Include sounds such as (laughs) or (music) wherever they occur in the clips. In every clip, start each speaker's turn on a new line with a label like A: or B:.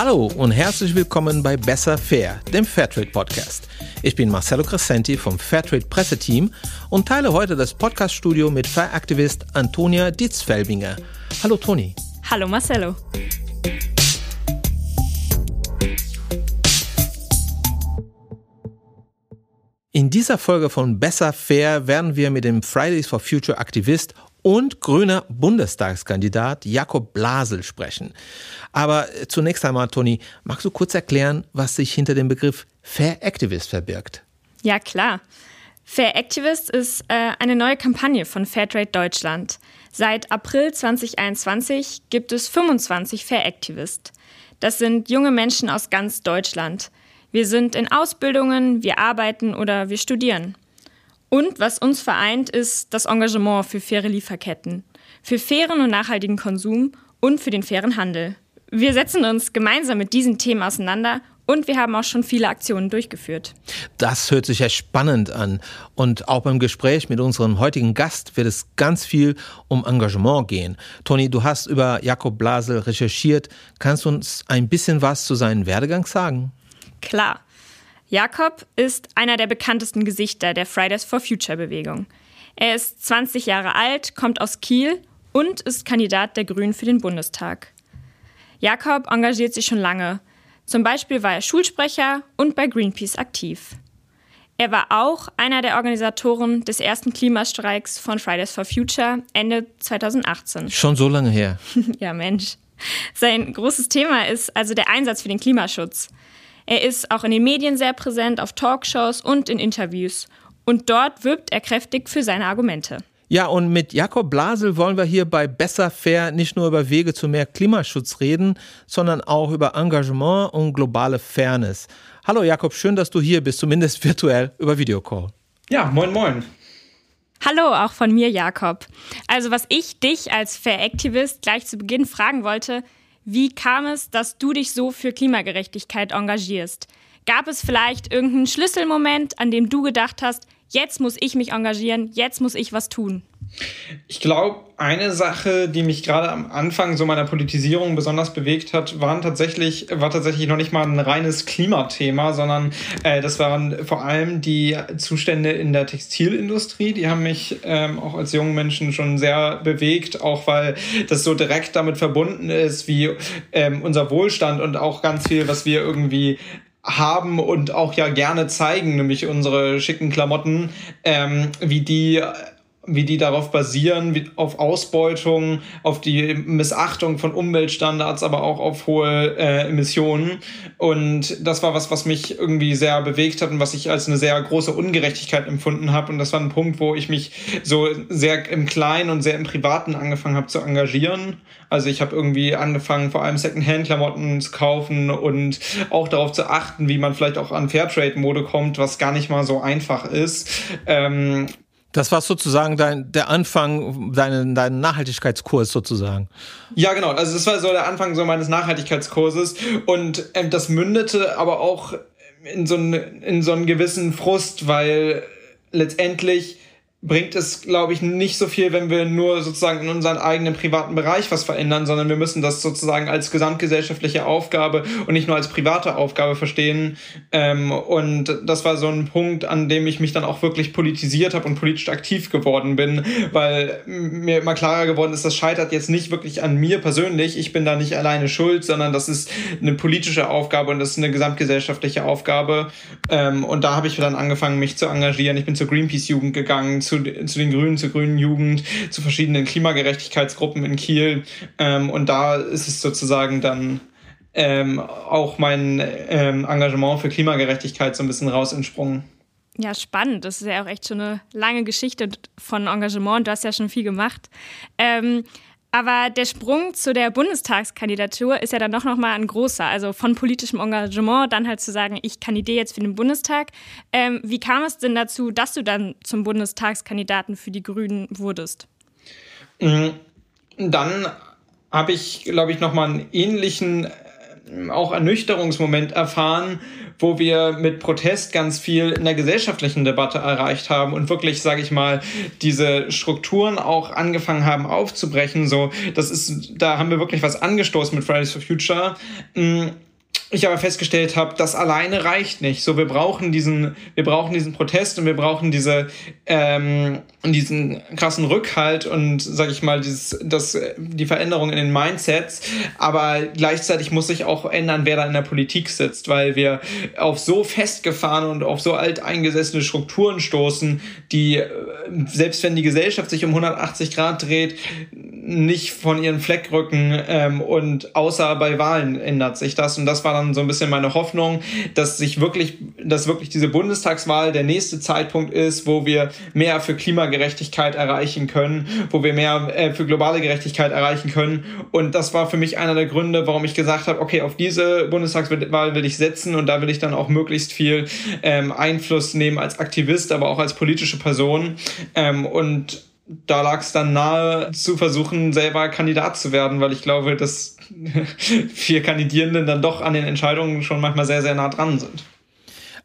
A: Hallo und herzlich willkommen bei Besser Fair, dem Fairtrade Podcast. Ich bin Marcelo Crescenti vom Fairtrade Presseteam und teile heute das Podcaststudio mit Fairaktivist Antonia Ditzfelbinger. Hallo Toni.
B: Hallo Marcelo.
A: In dieser Folge von Besser Fair werden wir mit dem Fridays for Future Aktivist und grüner Bundestagskandidat Jakob Blasel sprechen. Aber zunächst einmal, Toni, magst du kurz erklären, was sich hinter dem Begriff Fair Activist verbirgt?
B: Ja, klar. Fair Activist ist äh, eine neue Kampagne von Fairtrade Deutschland. Seit April 2021 gibt es 25 Fair Activist. Das sind junge Menschen aus ganz Deutschland. Wir sind in Ausbildungen, wir arbeiten oder wir studieren. Und was uns vereint, ist das Engagement für faire Lieferketten, für fairen und nachhaltigen Konsum und für den fairen Handel. Wir setzen uns gemeinsam mit diesen Themen auseinander und wir haben auch schon viele Aktionen durchgeführt.
A: Das hört sich ja spannend an. Und auch beim Gespräch mit unserem heutigen Gast wird es ganz viel um Engagement gehen. Toni, du hast über Jakob Blasel recherchiert. Kannst du uns ein bisschen was zu seinem Werdegang sagen?
B: Klar. Jakob ist einer der bekanntesten Gesichter der Fridays for Future Bewegung. Er ist 20 Jahre alt, kommt aus Kiel und ist Kandidat der Grünen für den Bundestag. Jakob engagiert sich schon lange. Zum Beispiel war er Schulsprecher und bei Greenpeace aktiv. Er war auch einer der Organisatoren des ersten Klimastreiks von Fridays for Future Ende 2018.
A: Schon so lange her. (laughs)
B: ja, Mensch. Sein großes Thema ist also der Einsatz für den Klimaschutz. Er ist auch in den Medien sehr präsent, auf Talkshows und in Interviews. Und dort wirbt er kräftig für seine Argumente.
A: Ja, und mit Jakob Blasel wollen wir hier bei Besser Fair nicht nur über Wege zu mehr Klimaschutz reden, sondern auch über Engagement und globale Fairness. Hallo Jakob, schön, dass du hier bist, zumindest (laughs) virtuell über Videocall.
C: Ja, moin, moin.
B: Hallo, auch von mir, Jakob. Also, was ich dich als Fair-Aktivist gleich zu Beginn fragen wollte, wie kam es, dass du dich so für Klimagerechtigkeit engagierst? Gab es vielleicht irgendeinen Schlüsselmoment, an dem du gedacht hast, jetzt muss ich mich engagieren, jetzt muss ich was tun?
C: Ich glaube, eine Sache, die mich gerade am Anfang so meiner Politisierung besonders bewegt hat, waren tatsächlich, war tatsächlich noch nicht mal ein reines Klimathema, sondern äh, das waren vor allem die Zustände in der Textilindustrie. Die haben mich ähm, auch als jungen Menschen schon sehr bewegt, auch weil das so direkt damit verbunden ist, wie ähm, unser Wohlstand und auch ganz viel, was wir irgendwie haben und auch ja gerne zeigen, nämlich unsere schicken Klamotten, ähm, wie die wie die darauf basieren, wie, auf Ausbeutung, auf die Missachtung von Umweltstandards, aber auch auf hohe äh, Emissionen. Und das war was, was mich irgendwie sehr bewegt hat und was ich als eine sehr große Ungerechtigkeit empfunden habe. Und das war ein Punkt, wo ich mich so sehr im Kleinen und sehr im Privaten angefangen habe zu engagieren. Also ich habe irgendwie angefangen, vor allem Secondhand-Klamotten zu kaufen und auch darauf zu achten, wie man vielleicht auch an Fairtrade-Mode kommt, was gar nicht mal so einfach ist. Ähm,
A: das war sozusagen dein, der Anfang, deinen dein Nachhaltigkeitskurs sozusagen.
C: Ja, genau. Also das war so der Anfang so meines Nachhaltigkeitskurses. Und ähm, das mündete aber auch in so, einen, in so einen gewissen Frust, weil letztendlich bringt es, glaube ich, nicht so viel, wenn wir nur sozusagen in unseren eigenen privaten Bereich was verändern, sondern wir müssen das sozusagen als gesamtgesellschaftliche Aufgabe und nicht nur als private Aufgabe verstehen. Ähm, und das war so ein Punkt, an dem ich mich dann auch wirklich politisiert habe und politisch aktiv geworden bin, weil mir immer klarer geworden ist, das scheitert jetzt nicht wirklich an mir persönlich. Ich bin da nicht alleine schuld, sondern das ist eine politische Aufgabe und das ist eine gesamtgesellschaftliche Aufgabe. Ähm, und da habe ich dann angefangen, mich zu engagieren. Ich bin zur Greenpeace-Jugend gegangen, zu, zu den Grünen, zur Grünen Jugend, zu verschiedenen Klimagerechtigkeitsgruppen in Kiel. Ähm, und da ist es sozusagen dann ähm, auch mein ähm, Engagement für Klimagerechtigkeit so ein bisschen raus entsprungen.
B: Ja, spannend. Das ist ja auch echt schon eine lange Geschichte von Engagement. Du hast ja schon viel gemacht. Aber der Sprung zu der Bundestagskandidatur ist ja dann doch nochmal ein großer. Also von politischem Engagement dann halt zu sagen, ich kandidiere jetzt für den Bundestag. Ähm, wie kam es denn dazu, dass du dann zum Bundestagskandidaten für die Grünen wurdest?
C: Mhm. Dann habe ich, glaube ich, nochmal einen ähnlichen äh, auch Ernüchterungsmoment erfahren, wo wir mit Protest ganz viel in der gesellschaftlichen Debatte erreicht haben und wirklich, sage ich mal, diese Strukturen auch angefangen haben aufzubrechen. So, das ist, da haben wir wirklich was angestoßen mit Fridays for Future. Ich aber festgestellt habe, das alleine reicht nicht. So, wir brauchen diesen, wir brauchen diesen Protest und wir brauchen diese, ähm, diesen krassen Rückhalt und, sag ich mal, dieses, das, die Veränderung in den Mindsets. Aber gleichzeitig muss sich auch ändern, wer da in der Politik sitzt, weil wir auf so festgefahren und auf so alteingesessene Strukturen stoßen, die, selbst wenn die Gesellschaft sich um 180 Grad dreht, nicht von ihren Fleck rücken ähm, und außer bei Wahlen ändert sich das. Und das war dann so ein bisschen meine Hoffnung, dass sich wirklich, dass wirklich diese Bundestagswahl der nächste Zeitpunkt ist, wo wir mehr für Klimagerechtigkeit erreichen können, wo wir mehr äh, für globale Gerechtigkeit erreichen können. Und das war für mich einer der Gründe, warum ich gesagt habe, okay, auf diese Bundestagswahl will ich setzen und da will ich dann auch möglichst viel ähm, Einfluss nehmen als Aktivist, aber auch als politische Person. Ähm, und da lag es dann nahe zu versuchen, selber Kandidat zu werden, weil ich glaube, dass (laughs) vier Kandidierenden dann doch an den Entscheidungen schon manchmal sehr, sehr nah dran sind.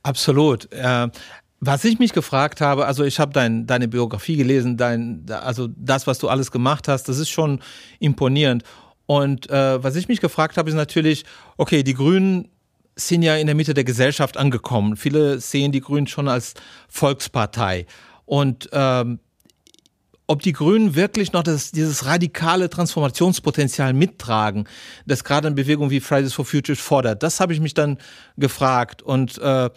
A: Absolut. Äh, was ich mich gefragt habe, also ich habe dein, deine Biografie gelesen, dein, also das, was du alles gemacht hast, das ist schon imponierend. Und äh, was ich mich gefragt habe, ist natürlich, okay, die Grünen sind ja in der Mitte der Gesellschaft angekommen. Viele sehen die Grünen schon als Volkspartei. Und ähm, ob die Grünen wirklich noch das, dieses radikale Transformationspotenzial mittragen, das gerade eine Bewegung wie Fridays for Future fordert. Das habe ich mich dann gefragt und, äh,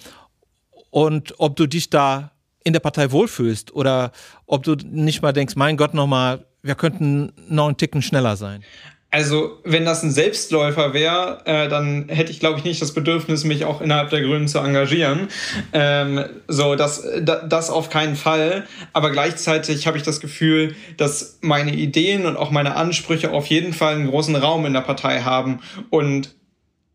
A: und ob du dich da in der Partei wohlfühlst oder ob du nicht mal denkst, mein Gott, nochmal, wir könnten noch einen Ticken schneller sein.
C: Also, wenn das ein Selbstläufer wäre, äh, dann hätte ich, glaube ich, nicht das Bedürfnis, mich auch innerhalb der Grünen zu engagieren. Ähm, so, das, das auf keinen Fall. Aber gleichzeitig habe ich das Gefühl, dass meine Ideen und auch meine Ansprüche auf jeden Fall einen großen Raum in der Partei haben. Und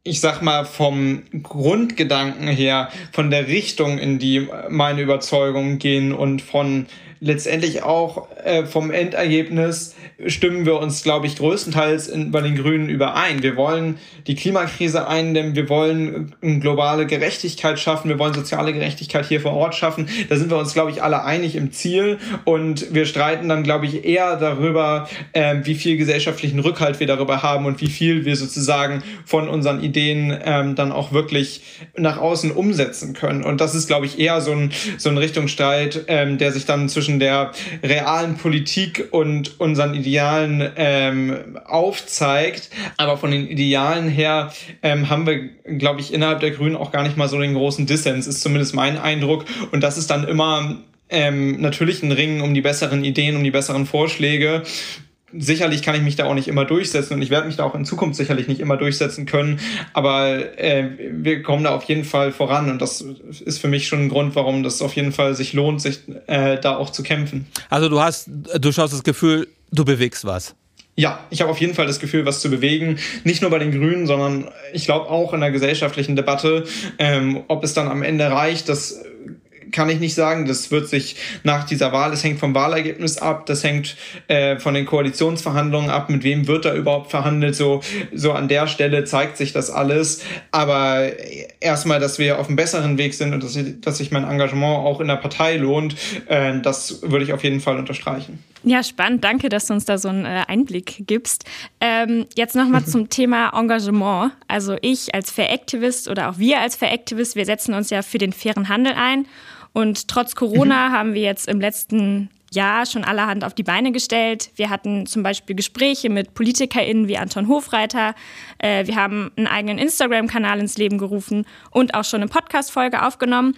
C: ich sag mal, vom Grundgedanken her, von der Richtung, in die meine Überzeugungen gehen und von letztendlich auch äh, vom Endergebnis stimmen wir uns, glaube ich, größtenteils in, bei den Grünen überein. Wir wollen die Klimakrise eindämmen, wir wollen eine globale Gerechtigkeit schaffen, wir wollen soziale Gerechtigkeit hier vor Ort schaffen. Da sind wir uns, glaube ich, alle einig im Ziel und wir streiten dann, glaube ich, eher darüber, äh, wie viel gesellschaftlichen Rückhalt wir darüber haben und wie viel wir sozusagen von unseren Ideen ähm, dann auch wirklich nach außen umsetzen können. Und das ist, glaube ich, eher so ein, so ein Richtungsstreit, ähm, der sich dann zwischen der realen Politik und unseren Idealen ähm, aufzeigt. Aber von den Idealen her ähm, haben wir, glaube ich, innerhalb der Grünen auch gar nicht mal so den großen Dissens, ist zumindest mein Eindruck. Und das ist dann immer ähm, natürlich ein Ringen um die besseren Ideen, um die besseren Vorschläge sicherlich kann ich mich da auch nicht immer durchsetzen und ich werde mich da auch in Zukunft sicherlich nicht immer durchsetzen können, aber äh, wir kommen da auf jeden Fall voran und das ist für mich schon ein Grund, warum das auf jeden Fall sich lohnt, sich äh, da auch zu kämpfen.
A: Also du hast durchaus das Gefühl, du bewegst was.
C: Ja, ich habe auf jeden Fall das Gefühl, was zu bewegen. Nicht nur bei den Grünen, sondern ich glaube auch in der gesellschaftlichen Debatte. Ähm, ob es dann am Ende reicht, das kann ich nicht sagen. Das wird sich nach dieser Wahl, das hängt vom Wahlergebnis ab, das hängt äh, von den Koalitionsverhandlungen ab, mit wem wird da überhaupt verhandelt. So, so an der Stelle zeigt sich das alles. Aber erstmal, dass wir auf einem besseren Weg sind und dass, dass sich mein Engagement auch in der Partei lohnt, äh, das würde ich auf jeden Fall unterstreichen.
B: Ja, spannend. Danke, dass du uns da so einen äh, Einblick gibst. Ähm, jetzt nochmal (laughs) zum Thema Engagement. Also ich als Fair Activist oder auch wir als Fair Activist, wir setzen uns ja für den fairen Handel ein. Und trotz Corona mhm. haben wir jetzt im letzten Jahr schon allerhand auf die Beine gestellt. Wir hatten zum Beispiel Gespräche mit PolitikerInnen wie Anton Hofreiter. Äh, wir haben einen eigenen Instagram-Kanal ins Leben gerufen und auch schon eine Podcast-Folge aufgenommen.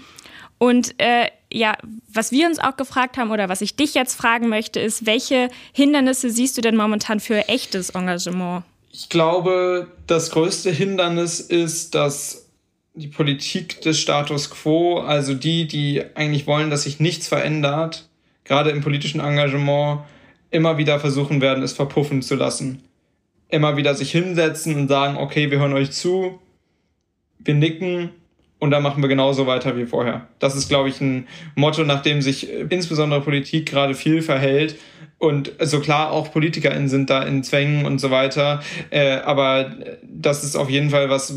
B: Und äh, ja, was wir uns auch gefragt haben oder was ich dich jetzt fragen möchte, ist, welche Hindernisse siehst du denn momentan für echtes Engagement?
C: Ich glaube, das größte Hindernis ist, dass die Politik des Status quo, also die, die eigentlich wollen, dass sich nichts verändert, gerade im politischen Engagement, immer wieder versuchen werden, es verpuffen zu lassen. Immer wieder sich hinsetzen und sagen, okay, wir hören euch zu, wir nicken und dann machen wir genauso weiter wie vorher. Das ist, glaube ich, ein Motto, nach dem sich insbesondere Politik gerade viel verhält und so klar, auch PolitikerInnen sind da in Zwängen und so weiter. Äh, aber das ist auf jeden Fall was,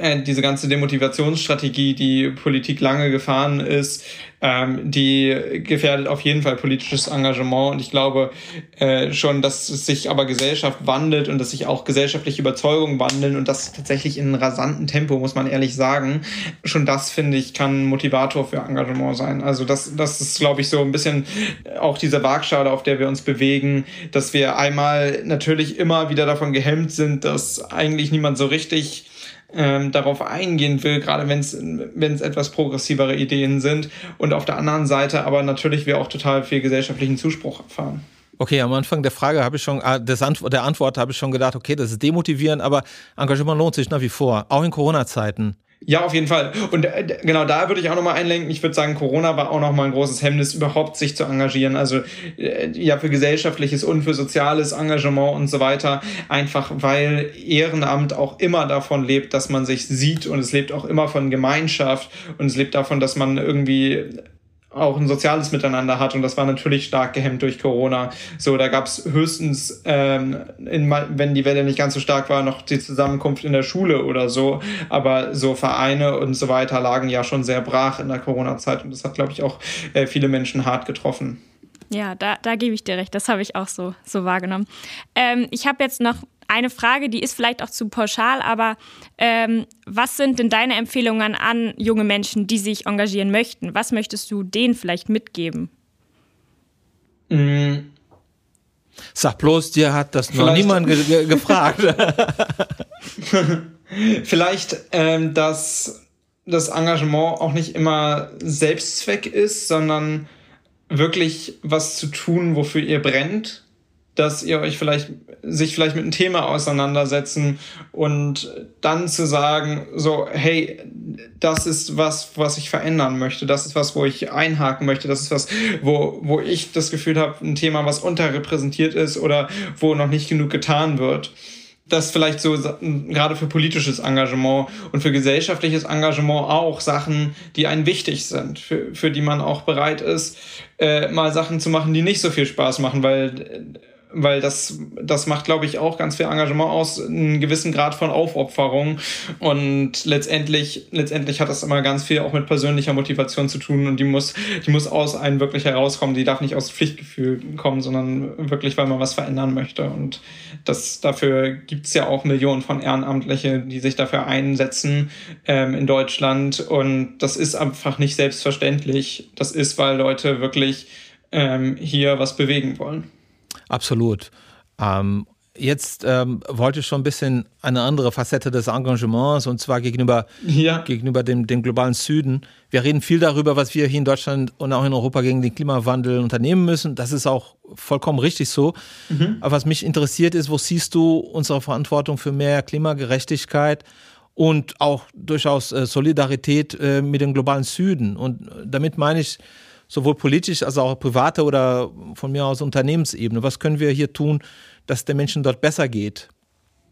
C: äh, diese ganze Demotivationsstrategie, die Politik lange gefahren ist, ähm, die gefährdet auf jeden Fall politisches Engagement. Und ich glaube äh, schon, dass sich aber Gesellschaft wandelt und dass sich auch gesellschaftliche Überzeugungen wandeln und das tatsächlich in einem rasanten Tempo, muss man ehrlich sagen. Schon das, finde ich, kann ein Motivator für Engagement sein. Also das, das ist, glaube ich, so ein bisschen auch diese Waagschale, auf der wir uns bewegen, dass wir einmal natürlich immer wieder davon gehemmt sind, dass eigentlich niemand so richtig ähm, darauf eingehen will, gerade wenn es etwas progressivere Ideen sind. Und auf der anderen Seite aber natürlich wir auch total viel gesellschaftlichen Zuspruch erfahren.
A: Okay, am Anfang der Frage habe ich schon, äh, des Antwort, der Antwort habe ich schon gedacht, okay, das ist demotivierend, aber Engagement lohnt sich nach wie vor, auch in Corona-Zeiten.
C: Ja, auf jeden Fall. Und äh, genau da würde ich auch nochmal einlenken. Ich würde sagen, Corona war auch nochmal ein großes Hemmnis, überhaupt sich zu engagieren. Also äh, ja, für gesellschaftliches und für soziales Engagement und so weiter. Einfach weil Ehrenamt auch immer davon lebt, dass man sich sieht und es lebt auch immer von Gemeinschaft und es lebt davon, dass man irgendwie auch ein soziales Miteinander hat und das war natürlich stark gehemmt durch Corona. So, da gab es höchstens, ähm, in, wenn die Welle nicht ganz so stark war, noch die Zusammenkunft in der Schule oder so. Aber so Vereine und so weiter lagen ja schon sehr brach in der Corona-Zeit und das hat, glaube ich, auch äh, viele Menschen hart getroffen.
B: Ja, da, da gebe ich dir recht. Das habe ich auch so, so wahrgenommen. Ähm, ich habe jetzt noch eine Frage, die ist vielleicht auch zu pauschal, aber ähm, was sind denn deine Empfehlungen an junge Menschen, die sich engagieren möchten? Was möchtest du denen vielleicht mitgeben?
A: Mhm. Sag bloß, dir hat das noch niemand ge ge gefragt. (laughs)
C: vielleicht, ähm, dass das Engagement auch nicht immer Selbstzweck ist, sondern wirklich was zu tun, wofür ihr brennt dass ihr euch vielleicht sich vielleicht mit einem Thema auseinandersetzen und dann zu sagen, so, hey, das ist was, was ich verändern möchte, das ist was, wo ich einhaken möchte, das ist was, wo, wo ich das Gefühl habe, ein Thema, was unterrepräsentiert ist oder wo noch nicht genug getan wird. Das vielleicht so gerade für politisches Engagement und für gesellschaftliches Engagement auch Sachen, die einen wichtig sind, für, für die man auch bereit ist, äh, mal Sachen zu machen, die nicht so viel Spaß machen, weil weil das, das macht, glaube ich, auch ganz viel Engagement aus, einen gewissen Grad von Aufopferung. Und letztendlich, letztendlich hat das immer ganz viel auch mit persönlicher Motivation zu tun und die muss, die muss aus einem wirklich herauskommen. Die darf nicht aus Pflichtgefühl kommen, sondern wirklich, weil man was verändern möchte. Und das, dafür gibt's ja auch Millionen von Ehrenamtliche, die sich dafür einsetzen ähm, in Deutschland. Und das ist einfach nicht selbstverständlich. Das ist, weil Leute wirklich ähm, hier was bewegen wollen.
A: Absolut. Ähm, jetzt ähm, wollte ich schon ein bisschen eine andere Facette des Engagements und zwar gegenüber, ja. gegenüber dem, dem globalen Süden. Wir reden viel darüber, was wir hier in Deutschland und auch in Europa gegen den Klimawandel unternehmen müssen. Das ist auch vollkommen richtig so. Mhm. Aber was mich interessiert ist, wo siehst du unsere Verantwortung für mehr Klimagerechtigkeit und auch durchaus äh, Solidarität äh, mit dem globalen Süden? Und damit meine ich, sowohl politisch als auch private oder von mir aus Unternehmensebene? Was können wir hier tun, dass der Menschen dort besser geht?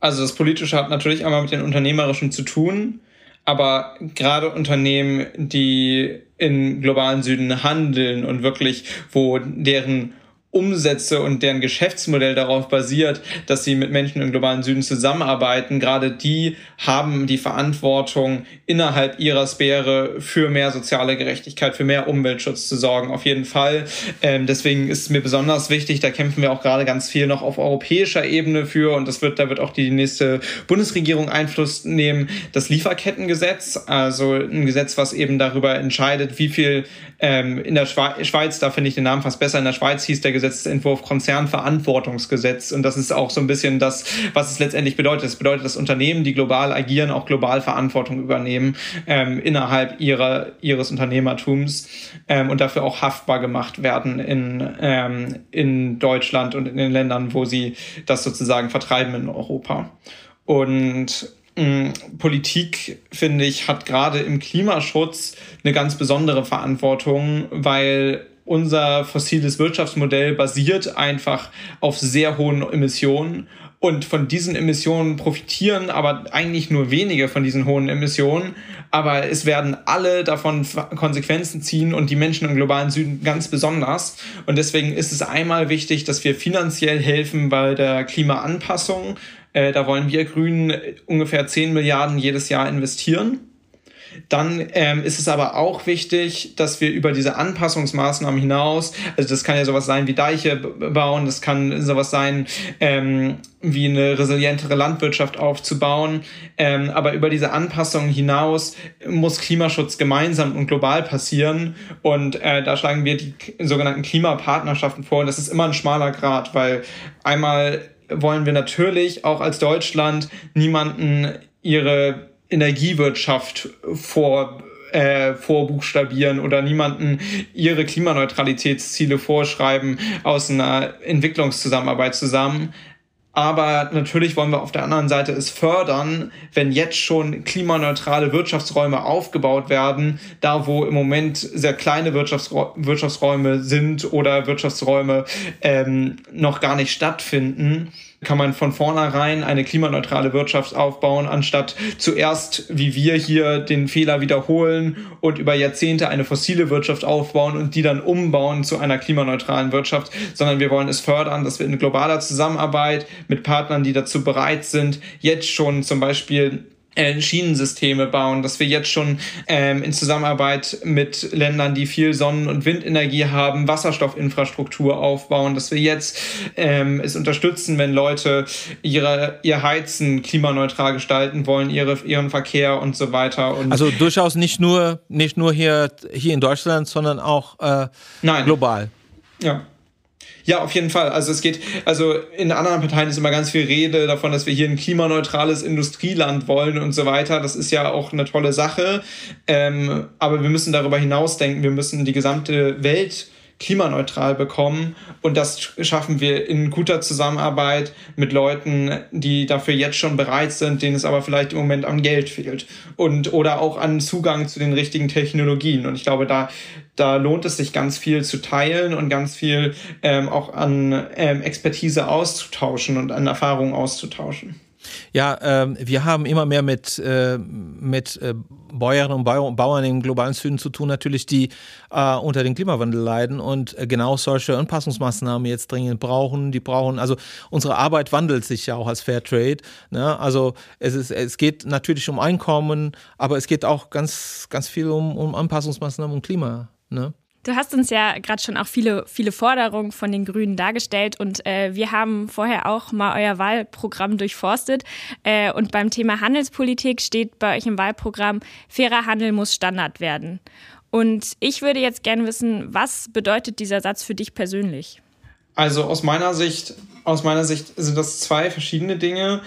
C: Also das Politische hat natürlich einmal mit den Unternehmerischen zu tun, aber gerade Unternehmen, die in globalen Süden handeln und wirklich, wo deren Umsätze und deren Geschäftsmodell darauf basiert, dass sie mit Menschen im globalen Süden zusammenarbeiten, gerade die haben die Verantwortung, innerhalb ihrer Sphäre für mehr soziale Gerechtigkeit, für mehr Umweltschutz zu sorgen. Auf jeden Fall. Ähm, deswegen ist mir besonders wichtig, da kämpfen wir auch gerade ganz viel noch auf europäischer Ebene für und das wird, da wird auch die nächste Bundesregierung Einfluss nehmen, das Lieferkettengesetz, also ein Gesetz, was eben darüber entscheidet, wie viel ähm, in der Schweiz, da finde ich den Namen fast besser, in der Schweiz hieß der Gesetzentwurf Konzernverantwortungsgesetz. Und das ist auch so ein bisschen das, was es letztendlich bedeutet. Es bedeutet, dass Unternehmen, die global agieren, auch global Verantwortung übernehmen ähm, innerhalb ihrer, ihres Unternehmertums ähm, und dafür auch haftbar gemacht werden in, ähm, in Deutschland und in den Ländern, wo sie das sozusagen vertreiben in Europa. Und mm, Politik, finde ich, hat gerade im Klimaschutz eine ganz besondere Verantwortung, weil unser fossiles Wirtschaftsmodell basiert einfach auf sehr hohen Emissionen und von diesen Emissionen profitieren aber eigentlich nur wenige von diesen hohen Emissionen. Aber es werden alle davon Konsequenzen ziehen und die Menschen im globalen Süden ganz besonders. Und deswegen ist es einmal wichtig, dass wir finanziell helfen bei der Klimaanpassung Äh, da wollen wir Grünen ungefähr 10 Milliarden jedes Jahr investieren. Dann ähm, ist es aber auch wichtig, dass wir über diese Anpassungsmaßnahmen hinaus, also das kann ja sowas sein wie Deiche bauen, das kann sowas sein ähm, wie eine resilientere Landwirtschaft aufzubauen, ähm, aber über diese Anpassungen hinaus muss Klimaschutz gemeinsam und global passieren und äh, da schlagen wir die sogenannten Klimapartnerschaften vor und das ist immer ein schmaler Grad, weil einmal wollen wir natürlich auch als Deutschland niemanden ihre Energiewirtschaft vor äh, vorbuchstabieren oder niemanden ihre Klimaneutralitätsziele vorschreiben aus einer Entwicklungszusammenarbeit zusammen. Aber natürlich wollen wir auf der anderen Seite es fördern, wenn jetzt schon klimaneutrale Wirtschaftsräume aufgebaut werden, da wo im Moment sehr kleine Wirtschaftsräume sind oder Wirtschaftsräume ähm, noch gar nicht stattfinden kann man von vornherein eine klimaneutrale Wirtschaft aufbauen, anstatt zuerst, wie wir hier, den Fehler wiederholen und über Jahrzehnte eine fossile Wirtschaft aufbauen und die dann umbauen zu einer klimaneutralen Wirtschaft, sondern wir wollen es fördern, dass wir in globaler Zusammenarbeit mit Partnern, die dazu bereit sind, jetzt schon zum Beispiel äh, Schienensysteme bauen, dass wir jetzt schon ähm, in Zusammenarbeit mit Ländern, die viel Sonnen- und Windenergie haben, Wasserstoffinfrastruktur aufbauen, dass wir jetzt ähm, es unterstützen, wenn Leute ihre, ihr Heizen klimaneutral gestalten wollen, ihre, ihren Verkehr und so weiter. Und
A: also durchaus nicht nur, nicht nur hier, hier in Deutschland, sondern auch äh, global.
C: Ja. Ja, auf jeden Fall. Also es geht, also in anderen Parteien ist immer ganz viel Rede davon, dass wir hier ein klimaneutrales Industrieland wollen und so weiter. Das ist ja auch eine tolle Sache. Ähm, aber wir müssen darüber hinausdenken. Wir müssen die gesamte Welt klimaneutral bekommen. Und das schaffen wir in guter Zusammenarbeit mit Leuten, die dafür jetzt schon bereit sind, denen es aber vielleicht im Moment an Geld fehlt. Und oder auch an Zugang zu den richtigen Technologien. Und ich glaube, da, da lohnt es sich ganz viel zu teilen und ganz viel ähm, auch an ähm, Expertise auszutauschen und an Erfahrungen auszutauschen.
A: Ja, ähm, wir haben immer mehr mit, äh, mit äh, Bäuerinnen und Bauern im globalen Süden zu tun, natürlich, die äh, unter dem Klimawandel leiden und äh, genau solche Anpassungsmaßnahmen jetzt dringend brauchen. Die brauchen, also unsere Arbeit wandelt sich ja auch als Fairtrade. Ne? Also es, ist, es geht natürlich um Einkommen, aber es geht auch ganz, ganz viel um, um Anpassungsmaßnahmen und Klima. Ne?
B: Du hast uns ja gerade schon auch viele, viele Forderungen von den Grünen dargestellt und äh, wir haben vorher auch mal euer Wahlprogramm durchforstet. Äh, und beim Thema Handelspolitik steht bei euch im Wahlprogramm, fairer Handel muss Standard werden. Und ich würde jetzt gerne wissen, was bedeutet dieser Satz für dich persönlich?
C: Also aus meiner Sicht, aus meiner Sicht sind das zwei verschiedene Dinge.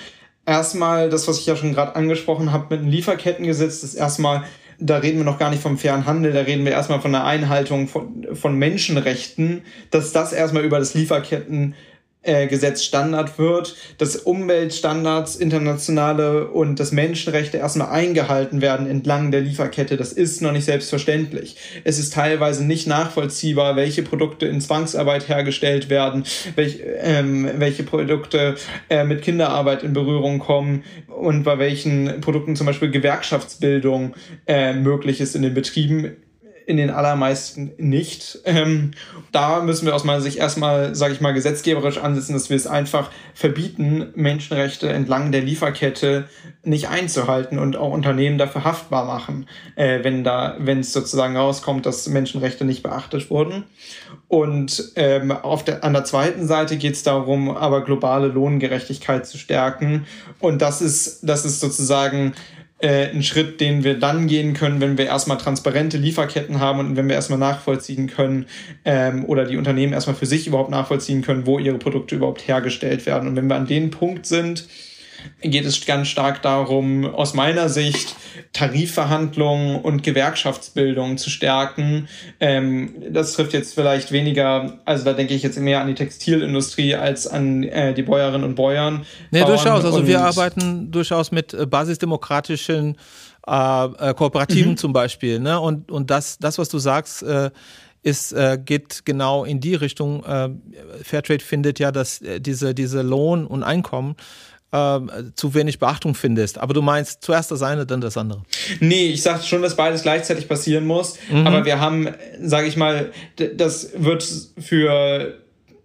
C: Erstmal das, was ich ja schon gerade angesprochen habe mit dem Lieferkettengesetz, das erstmal da reden wir noch gar nicht vom fairen Handel, da reden wir erstmal von der Einhaltung von, von Menschenrechten, dass das erstmal über das Lieferketten äh, Gesetz Standard wird, dass Umweltstandards, internationale und das Menschenrechte erstmal eingehalten werden entlang der Lieferkette. Das ist noch nicht selbstverständlich. Es ist teilweise nicht nachvollziehbar, welche Produkte in Zwangsarbeit hergestellt werden, welch, ähm, welche Produkte äh, mit Kinderarbeit in Berührung kommen und bei welchen Produkten zum Beispiel Gewerkschaftsbildung äh, möglich ist in den Betrieben in den allermeisten nicht. Ähm, da müssen wir aus meiner Sicht erstmal, sage ich mal, gesetzgeberisch ansetzen, dass wir es einfach verbieten, Menschenrechte entlang der Lieferkette nicht einzuhalten und auch Unternehmen dafür haftbar machen, äh, wenn da, wenn es sozusagen rauskommt, dass Menschenrechte nicht beachtet wurden. Und ähm, auf der, an der zweiten Seite geht es darum, aber globale Lohngerechtigkeit zu stärken. Und das ist, das ist sozusagen äh, ein Schritt, den wir dann gehen können, wenn wir erstmal transparente Lieferketten haben und wenn wir erstmal nachvollziehen können ähm, oder die Unternehmen erstmal für sich überhaupt nachvollziehen können, wo ihre Produkte überhaupt hergestellt werden. Und wenn wir an dem Punkt sind, geht es ganz stark darum, aus meiner Sicht Tarifverhandlungen und Gewerkschaftsbildung zu stärken. Ähm, das trifft jetzt vielleicht weniger, also da denke ich jetzt mehr an die Textilindustrie als an äh, die Bäuerinnen und Bäuern.
A: Nee, durchaus. Also wir arbeiten durchaus mit äh, basisdemokratischen äh, äh, Kooperativen mhm. zum Beispiel. Ne? Und, und das, das, was du sagst, äh, ist, äh, geht genau in die Richtung. Äh, Fairtrade findet ja, dass diese, diese Lohn und Einkommen äh, zu wenig Beachtung findest. Aber du meinst zuerst das eine, dann das andere.
C: Nee, ich sage schon, dass beides gleichzeitig passieren muss. Mhm. Aber wir haben, sage ich mal, das wird für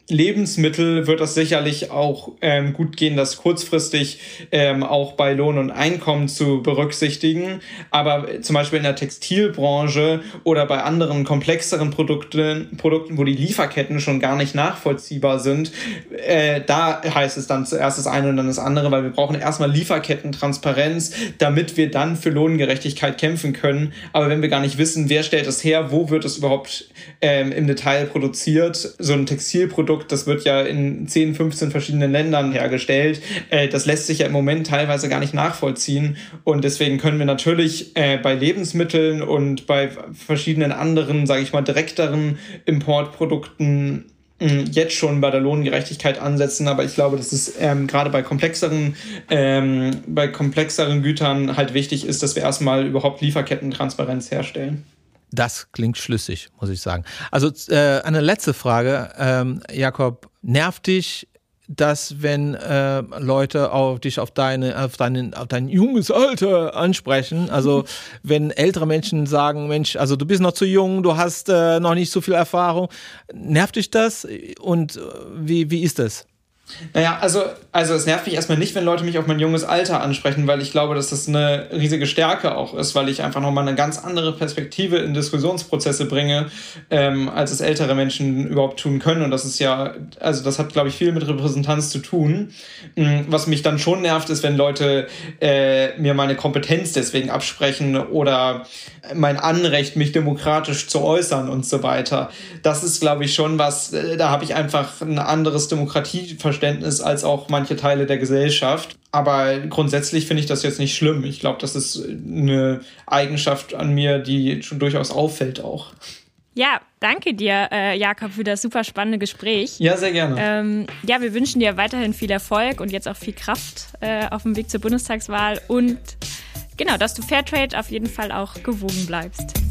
C: Lebensmittel wird das sicherlich auch ähm, gut gehen, das kurzfristig ähm, auch bei Lohn und Einkommen zu berücksichtigen. Aber zum Beispiel in der Textilbranche oder bei anderen komplexeren Produkten, Produkten, wo die Lieferketten schon gar nicht nachvollziehbar sind, äh, da heißt es dann zuerst das eine und dann das andere, weil wir brauchen erstmal Lieferkettentransparenz, damit wir dann für Lohngerechtigkeit kämpfen können. Aber wenn wir gar nicht wissen, wer stellt es her, wo wird es überhaupt ähm, im Detail produziert, so ein Textilprodukt Produkt, das wird ja in 10, 15 verschiedenen Ländern hergestellt. Äh, das lässt sich ja im Moment teilweise gar nicht nachvollziehen. Und deswegen können wir natürlich äh, bei Lebensmitteln und bei verschiedenen anderen, sage ich mal, direkteren Importprodukten hm, jetzt schon bei der Lohngerechtigkeit ansetzen, aber ich glaube, dass es ähm, gerade bei komplexeren, ähm, bei komplexeren Gütern halt wichtig ist, dass wir erstmal überhaupt Lieferkettentransparenz herstellen.
A: Das klingt schlüssig, muss ich sagen. Also äh, eine letzte Frage, ähm, Jakob, nervt dich dass wenn äh, Leute auf dich auf deine auf deinen auf dein junges Alter ansprechen, also (laughs) wenn ältere Menschen sagen, Mensch, also du bist noch zu jung, du hast äh, noch nicht so viel Erfahrung, nervt dich das und äh, wie wie ist das?
C: Naja, also, also es nervt mich erstmal nicht, wenn Leute mich auf mein junges Alter ansprechen, weil ich glaube, dass das eine riesige Stärke auch ist, weil ich einfach nochmal eine ganz andere Perspektive in Diskussionsprozesse bringe, ähm, als es ältere Menschen überhaupt tun können. Und das ist ja, also das hat, glaube ich, viel mit Repräsentanz zu tun. Mm, was mich dann schon nervt, ist, wenn Leute äh, mir meine Kompetenz deswegen absprechen oder mein Anrecht, mich demokratisch zu äußern und so weiter. Das ist, glaube ich, schon was, äh, da habe ich einfach ein anderes Demokratieverständnis Verständnis als auch manche Teile der Gesellschaft. Aber grundsätzlich finde ich das jetzt nicht schlimm. Ich glaube, das ist eine Eigenschaft an mir, die schon durchaus auffällt auch.
B: Ja, danke dir, äh, Jakob, für das super spannende Gespräch.
C: Ja, sehr gerne.
B: Ähm, ja, wir wünschen dir weiterhin viel Erfolg und jetzt auch viel Kraft äh, auf dem Weg zur Bundestagswahl und genau, dass du Fairtrade auf jeden Fall auch gewogen bleibst.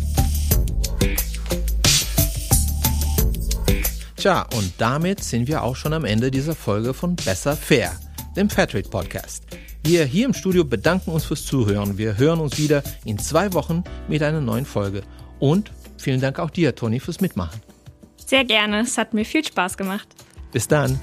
A: Tja, und damit sind wir auch schon am Ende dieser Folge von Besser Fair, dem Fairtrade Podcast. Wir hier im Studio bedanken uns fürs Zuhören. Wir hören uns wieder in zwei Wochen mit einer neuen Folge. Und vielen Dank auch dir, Toni, fürs Mitmachen.
B: Sehr gerne. Es hat mir viel Spaß gemacht.
A: Bis dann.